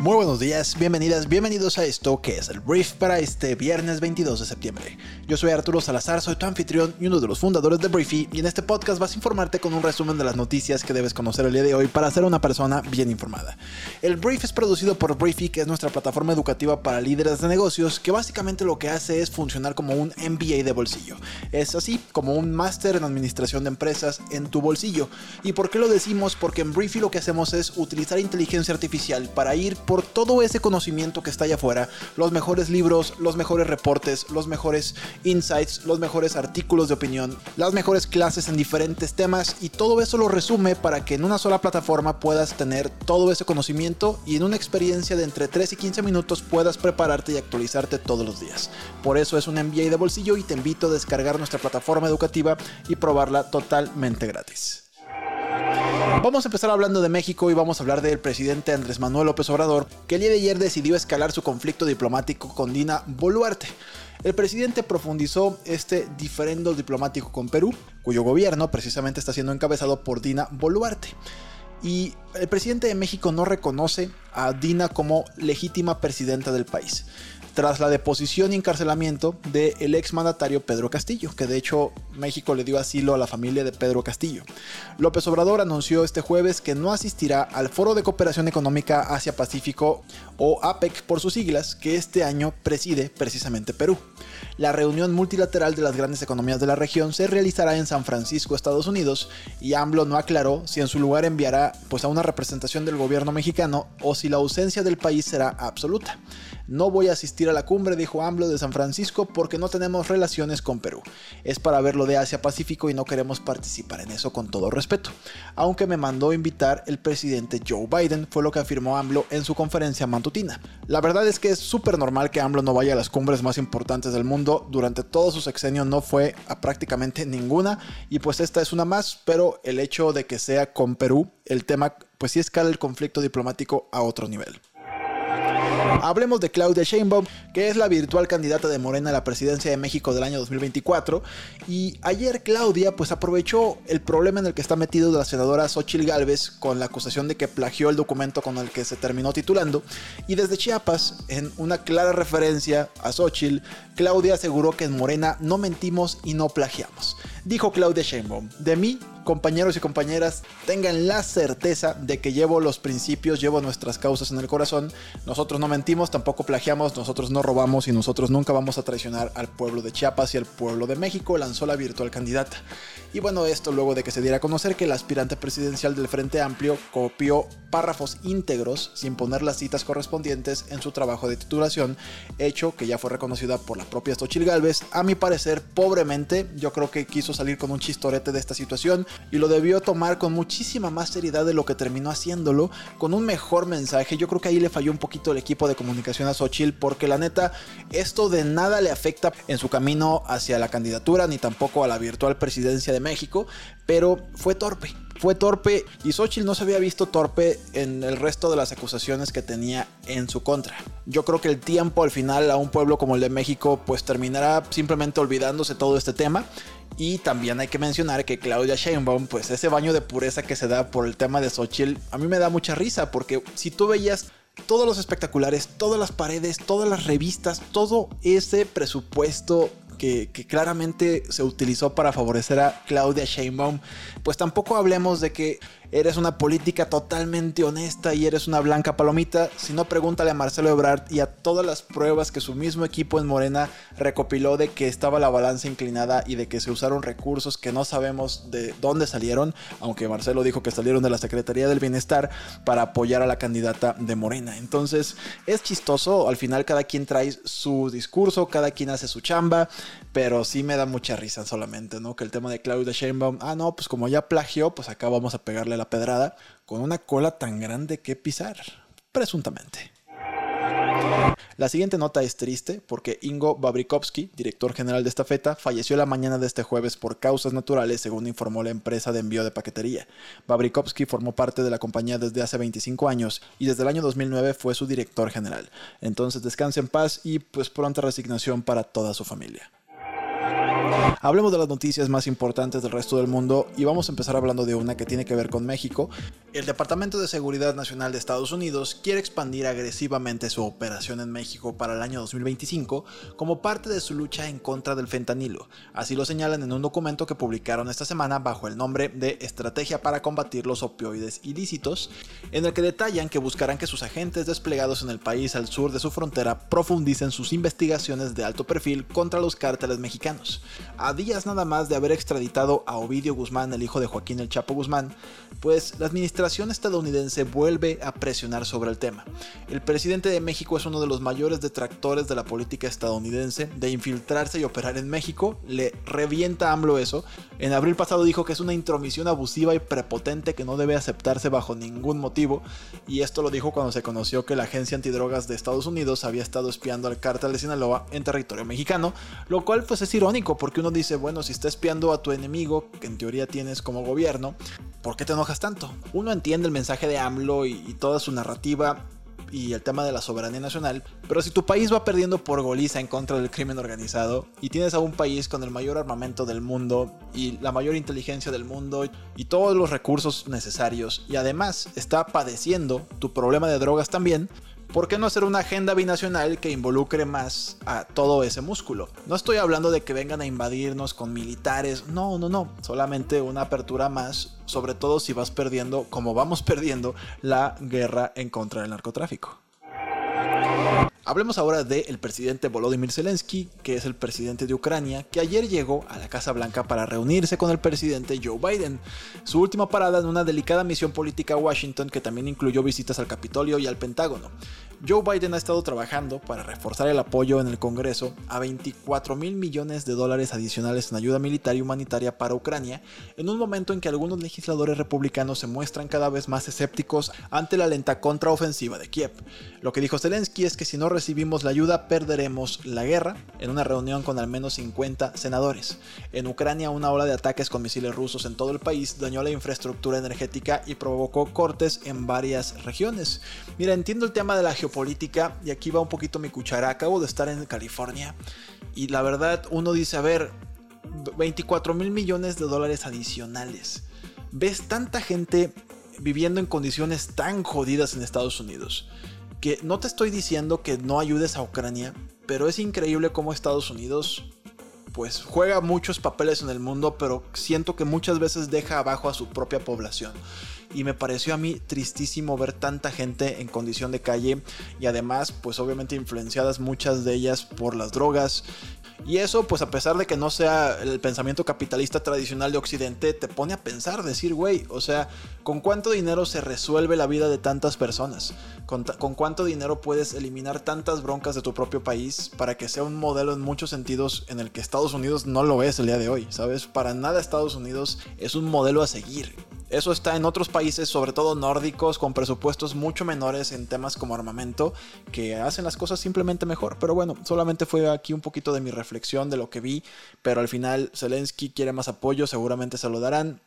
Muy buenos días, bienvenidas, bienvenidos a esto que es el brief para este viernes 22 de septiembre. Yo soy Arturo Salazar, soy tu anfitrión y uno de los fundadores de Briefy y en este podcast vas a informarte con un resumen de las noticias que debes conocer el día de hoy para ser una persona bien informada. El brief es producido por Briefy, que es nuestra plataforma educativa para líderes de negocios, que básicamente lo que hace es funcionar como un MBA de bolsillo. Es así como un máster en administración de empresas en tu bolsillo. ¿Y por qué lo decimos? Porque en Briefy lo que hacemos es utilizar inteligencia artificial para ir por todo ese conocimiento que está allá afuera, los mejores libros, los mejores reportes, los mejores insights, los mejores artículos de opinión, las mejores clases en diferentes temas y todo eso lo resume para que en una sola plataforma puedas tener todo ese conocimiento y en una experiencia de entre 3 y 15 minutos puedas prepararte y actualizarte todos los días. Por eso es un MBA de bolsillo y te invito a descargar nuestra plataforma educativa y probarla totalmente gratis. Vamos a empezar hablando de México y vamos a hablar del presidente Andrés Manuel López Obrador, que el día de ayer decidió escalar su conflicto diplomático con Dina Boluarte. El presidente profundizó este diferendo diplomático con Perú, cuyo gobierno precisamente está siendo encabezado por Dina Boluarte. Y el presidente de México no reconoce a Dina como legítima presidenta del país tras la deposición y encarcelamiento del ex exmandatario Pedro Castillo, que de hecho México le dio asilo a la familia de Pedro Castillo. López Obrador anunció este jueves que no asistirá al Foro de Cooperación Económica Asia-Pacífico o APEC por sus siglas, que este año preside precisamente Perú. La reunión multilateral de las grandes economías de la región se realizará en San Francisco, Estados Unidos, y AMLO no aclaró si en su lugar enviará pues, a una representación del gobierno mexicano o si la ausencia del país será absoluta. No voy a asistir a la cumbre, dijo AMLO de San Francisco, porque no tenemos relaciones con Perú. Es para ver lo de Asia-Pacífico y no queremos participar en eso con todo respeto. Aunque me mandó invitar el presidente Joe Biden, fue lo que afirmó AMLO en su conferencia matutina. La verdad es que es súper normal que AMLO no vaya a las cumbres más importantes del mundo. Durante todo su sexenio no fue a prácticamente ninguna y pues esta es una más, pero el hecho de que sea con Perú, el tema pues sí escala el conflicto diplomático a otro nivel. Hablemos de Claudia Sheinbaum, que es la virtual candidata de Morena a la presidencia de México del año 2024. Y ayer Claudia pues aprovechó el problema en el que está metido la senadora Xochil Gálvez con la acusación de que plagió el documento con el que se terminó titulando. Y desde Chiapas, en una clara referencia a Xochil, Claudia aseguró que en Morena no mentimos y no plagiamos. Dijo Claudia Sheinbaum, de mí compañeros y compañeras, tengan la certeza de que llevo los principios, llevo nuestras causas en el corazón. Nosotros no mentimos, tampoco plagiamos, nosotros no robamos y nosotros nunca vamos a traicionar al pueblo de Chiapas y al pueblo de México, lanzó la virtual candidata. Y bueno, esto luego de que se diera a conocer que el aspirante presidencial del Frente Amplio copió párrafos íntegros sin poner las citas correspondientes en su trabajo de titulación, hecho que ya fue reconocida por la propia Stochil Galvez. A mi parecer, pobremente, yo creo que quiso salir con un chistorete de esta situación y lo debió tomar con muchísima más seriedad de lo que terminó haciéndolo, con un mejor mensaje. Yo creo que ahí le falló un poquito el equipo de comunicación a Xochitl, porque la neta, esto de nada le afecta en su camino hacia la candidatura, ni tampoco a la virtual presidencia de México, pero fue torpe fue torpe y Xochitl no se había visto torpe en el resto de las acusaciones que tenía en su contra. Yo creo que el tiempo al final a un pueblo como el de México pues terminará simplemente olvidándose todo este tema y también hay que mencionar que Claudia Sheinbaum, pues ese baño de pureza que se da por el tema de Xochitl, a mí me da mucha risa porque si tú veías todos los espectaculares, todas las paredes, todas las revistas, todo ese presupuesto que, claramente se utilizó para favorecer a Claudia Sheinbaum, pues tampoco hablemos de que eres una política totalmente honesta y eres una blanca palomita, si no pregúntale a Marcelo Ebrard y a todas las pruebas que su mismo equipo en Morena recopiló de que estaba la balanza inclinada y de que se usaron recursos que no sabemos de dónde salieron, aunque Marcelo dijo que salieron de la Secretaría del Bienestar para apoyar a la candidata de Morena. Entonces es chistoso, al final cada quien trae su discurso, cada quien hace su chamba, pero sí me da mucha risa solamente, ¿no? Que el tema de Claudia Sheinbaum, ah, no, pues como ya plagió, pues acá vamos a pegarle la pedrada con una cola tan grande que pisar, presuntamente. La siguiente nota es triste porque Ingo Babrikovsky, director general de esta feta, falleció la mañana de este jueves por causas naturales, según informó la empresa de envío de paquetería. Babrikovsky formó parte de la compañía desde hace 25 años y desde el año 2009 fue su director general. Entonces descanse en paz y pues pronta resignación para toda su familia. Hablemos de las noticias más importantes del resto del mundo y vamos a empezar hablando de una que tiene que ver con México. El Departamento de Seguridad Nacional de Estados Unidos quiere expandir agresivamente su operación en México para el año 2025 como parte de su lucha en contra del fentanilo. Así lo señalan en un documento que publicaron esta semana bajo el nombre de Estrategia para combatir los opioides ilícitos, en el que detallan que buscarán que sus agentes desplegados en el país al sur de su frontera profundicen sus investigaciones de alto perfil contra los cárteles mexicanos a días nada más de haber extraditado a Ovidio Guzmán, el hijo de Joaquín el Chapo Guzmán, pues la administración estadounidense vuelve a presionar sobre el tema. El presidente de México es uno de los mayores detractores de la política estadounidense de infiltrarse y operar en México, le revienta a AMLO eso. En abril pasado dijo que es una intromisión abusiva y prepotente que no debe aceptarse bajo ningún motivo, y esto lo dijo cuando se conoció que la agencia antidrogas de Estados Unidos había estado espiando al cártel de Sinaloa en territorio mexicano, lo cual pues es irónico porque uno dice, bueno, si está espiando a tu enemigo, que en teoría tienes como gobierno, ¿por qué te enojas tanto? Uno entiende el mensaje de AMLO y, y toda su narrativa y el tema de la soberanía nacional, pero si tu país va perdiendo por goliza en contra del crimen organizado y tienes a un país con el mayor armamento del mundo y la mayor inteligencia del mundo y todos los recursos necesarios y además está padeciendo tu problema de drogas también, ¿por qué no hacer una agenda binacional que involucre más a todo ese músculo? No estoy hablando de que vengan a invadirnos con militares, no, no, no, solamente una apertura más, sobre todo si vas perdiendo, como vamos perdiendo, la guerra en contra del narcotráfico. Hablemos ahora del presidente Volodymyr Zelensky, que es el presidente de Ucrania, que ayer llegó a la Casa Blanca para reunirse con el presidente Joe Biden. Su última parada en una delicada misión política a Washington que también incluyó visitas al Capitolio y al Pentágono. Joe Biden ha estado trabajando para reforzar el apoyo en el Congreso a 24 mil millones de dólares adicionales en ayuda militar y humanitaria para Ucrania, en un momento en que algunos legisladores republicanos se muestran cada vez más escépticos ante la lenta contraofensiva de Kiev. Lo que dijo Zelensky es que si no recibimos la ayuda perderemos la guerra, en una reunión con al menos 50 senadores. En Ucrania una ola de ataques con misiles rusos en todo el país dañó la infraestructura energética y provocó cortes en varias regiones. Mira, entiendo el tema de la geopolítica y aquí va un poquito mi cuchara. Acabo de estar en California y la verdad uno dice, a ver, 24 mil millones de dólares adicionales. ¿Ves tanta gente viviendo en condiciones tan jodidas en Estados Unidos? Que no te estoy diciendo que no ayudes a Ucrania, pero es increíble cómo Estados Unidos pues juega muchos papeles en el mundo, pero siento que muchas veces deja abajo a su propia población. Y me pareció a mí tristísimo ver tanta gente en condición de calle y además pues obviamente influenciadas muchas de ellas por las drogas y eso, pues a pesar de que no sea el pensamiento capitalista tradicional de Occidente, te pone a pensar, decir, güey, o sea, ¿con cuánto dinero se resuelve la vida de tantas personas? ¿Con, ¿Con, cuánto dinero puedes eliminar tantas broncas de tu propio país para que sea un modelo en muchos sentidos en el que Estados Unidos no lo es el día de hoy? ¿Sabes? Para nada Estados Unidos es un modelo a seguir. Eso está en otros países, sobre todo nórdicos, con presupuestos mucho menores en temas como armamento, que hacen las cosas simplemente mejor. Pero bueno, solamente fue aquí un poquito de mi reflexión de lo que vi, pero al final Zelensky quiere más apoyo, seguramente se lo darán.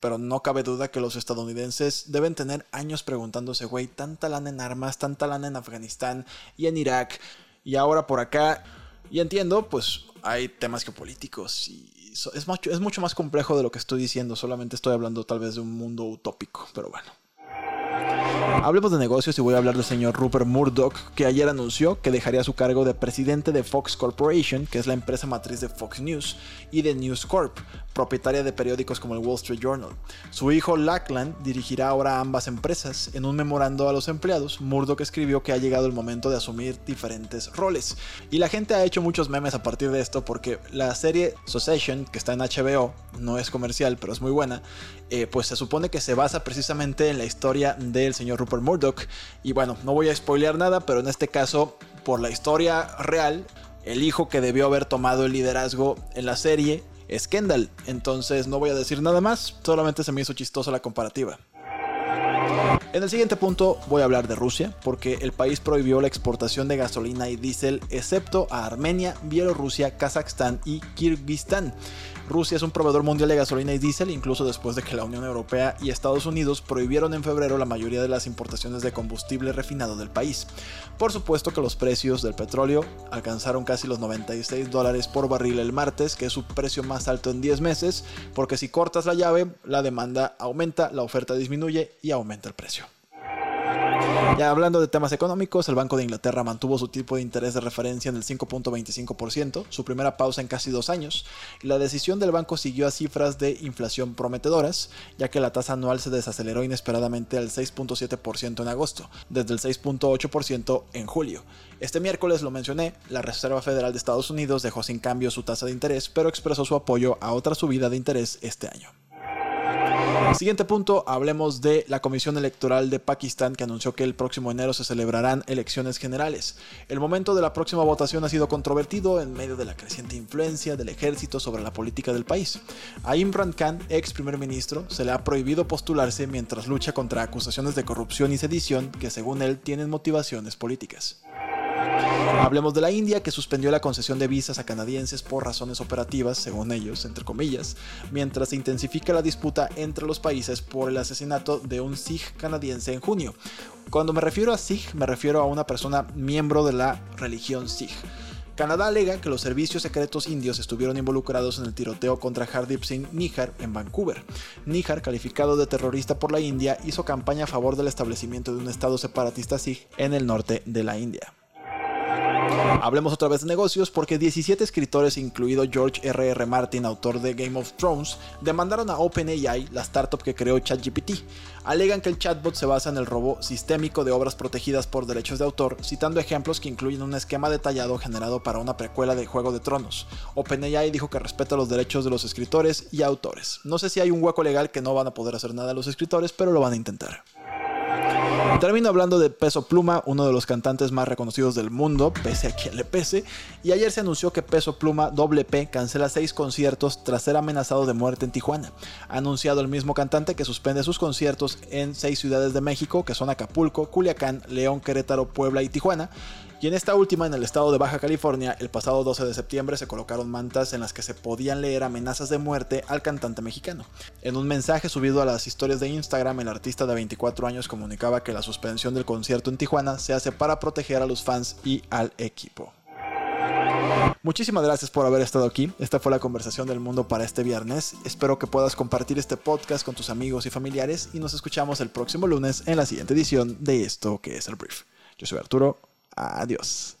Pero no cabe duda que los estadounidenses deben tener años preguntándose, güey, tanta lana en armas, tanta lana en Afganistán y en Irak, y ahora por acá. Y entiendo, pues hay temas geopolíticos y es mucho, es mucho más complejo de lo que estoy diciendo, solamente estoy hablando tal vez de un mundo utópico, pero bueno. Hablemos de negocios y voy a hablar del señor Rupert Murdoch, que ayer anunció que dejaría su cargo de presidente de Fox Corporation, que es la empresa matriz de Fox News, y de News Corp, propietaria de periódicos como el Wall Street Journal. Su hijo Lachlan dirigirá ahora ambas empresas. En un memorando a los empleados, Murdoch escribió que ha llegado el momento de asumir diferentes roles. Y la gente ha hecho muchos memes a partir de esto porque la serie Succession, que está en HBO, no es comercial, pero es muy buena, eh, pues se supone que se basa precisamente en la historia del señor Rupert Murdoch. Y bueno, no voy a spoilear nada, pero en este caso, por la historia real, el hijo que debió haber tomado el liderazgo en la serie es Kendall. Entonces no voy a decir nada más, solamente se me hizo chistosa la comparativa. En el siguiente punto voy a hablar de Rusia, porque el país prohibió la exportación de gasolina y diésel excepto a Armenia, Bielorrusia, Kazajstán y Kirguistán. Rusia es un proveedor mundial de gasolina y diésel, incluso después de que la Unión Europea y Estados Unidos prohibieron en febrero la mayoría de las importaciones de combustible refinado del país. Por supuesto que los precios del petróleo alcanzaron casi los 96 dólares por barril el martes, que es su precio más alto en 10 meses, porque si cortas la llave, la demanda aumenta, la oferta disminuye y aumenta el precio. Ya hablando de temas económicos, el Banco de Inglaterra mantuvo su tipo de interés de referencia en el 5.25%, su primera pausa en casi dos años, y la decisión del banco siguió a cifras de inflación prometedoras, ya que la tasa anual se desaceleró inesperadamente al 6.7% en agosto, desde el 6.8% en julio. Este miércoles lo mencioné, la Reserva Federal de Estados Unidos dejó sin cambio su tasa de interés, pero expresó su apoyo a otra subida de interés este año. Siguiente punto, hablemos de la Comisión Electoral de Pakistán que anunció que el próximo enero se celebrarán elecciones generales. El momento de la próxima votación ha sido controvertido en medio de la creciente influencia del ejército sobre la política del país. A Imran Khan, ex primer ministro, se le ha prohibido postularse mientras lucha contra acusaciones de corrupción y sedición que según él tienen motivaciones políticas. Hablemos de la India, que suspendió la concesión de visas a canadienses por razones operativas, según ellos, entre comillas, mientras se intensifica la disputa entre los países por el asesinato de un Sikh canadiense en junio. Cuando me refiero a Sikh, me refiero a una persona miembro de la religión Sikh. Canadá alega que los servicios secretos indios estuvieron involucrados en el tiroteo contra Hardeep Singh Nihar en Vancouver. Nihar, calificado de terrorista por la India, hizo campaña a favor del establecimiento de un estado separatista Sikh en el norte de la India. Hablemos otra vez de negocios porque 17 escritores, incluido George R.R. R. Martin, autor de Game of Thrones, demandaron a OpenAI, la startup que creó ChatGPT. Alegan que el chatbot se basa en el robo sistémico de obras protegidas por derechos de autor, citando ejemplos que incluyen un esquema detallado generado para una precuela de Juego de Tronos. OpenAI dijo que respeta los derechos de los escritores y autores. No sé si hay un hueco legal que no van a poder hacer nada los escritores, pero lo van a intentar. Termino hablando de Peso Pluma, uno de los cantantes más reconocidos del mundo, pese a quien le pese, y ayer se anunció que Peso Pluma WP cancela seis conciertos tras ser amenazado de muerte en Tijuana. Ha anunciado el mismo cantante que suspende sus conciertos en seis ciudades de México, que son Acapulco, Culiacán, León, Querétaro, Puebla y Tijuana, y en esta última, en el estado de Baja California, el pasado 12 de septiembre se colocaron mantas en las que se podían leer amenazas de muerte al cantante mexicano. En un mensaje subido a las historias de Instagram, el artista de 24 años comunicaba que la suspensión del concierto en Tijuana se hace para proteger a los fans y al equipo. Muchísimas gracias por haber estado aquí. Esta fue la conversación del mundo para este viernes. Espero que puedas compartir este podcast con tus amigos y familiares y nos escuchamos el próximo lunes en la siguiente edición de esto que es el brief. Yo soy Arturo. Adiós.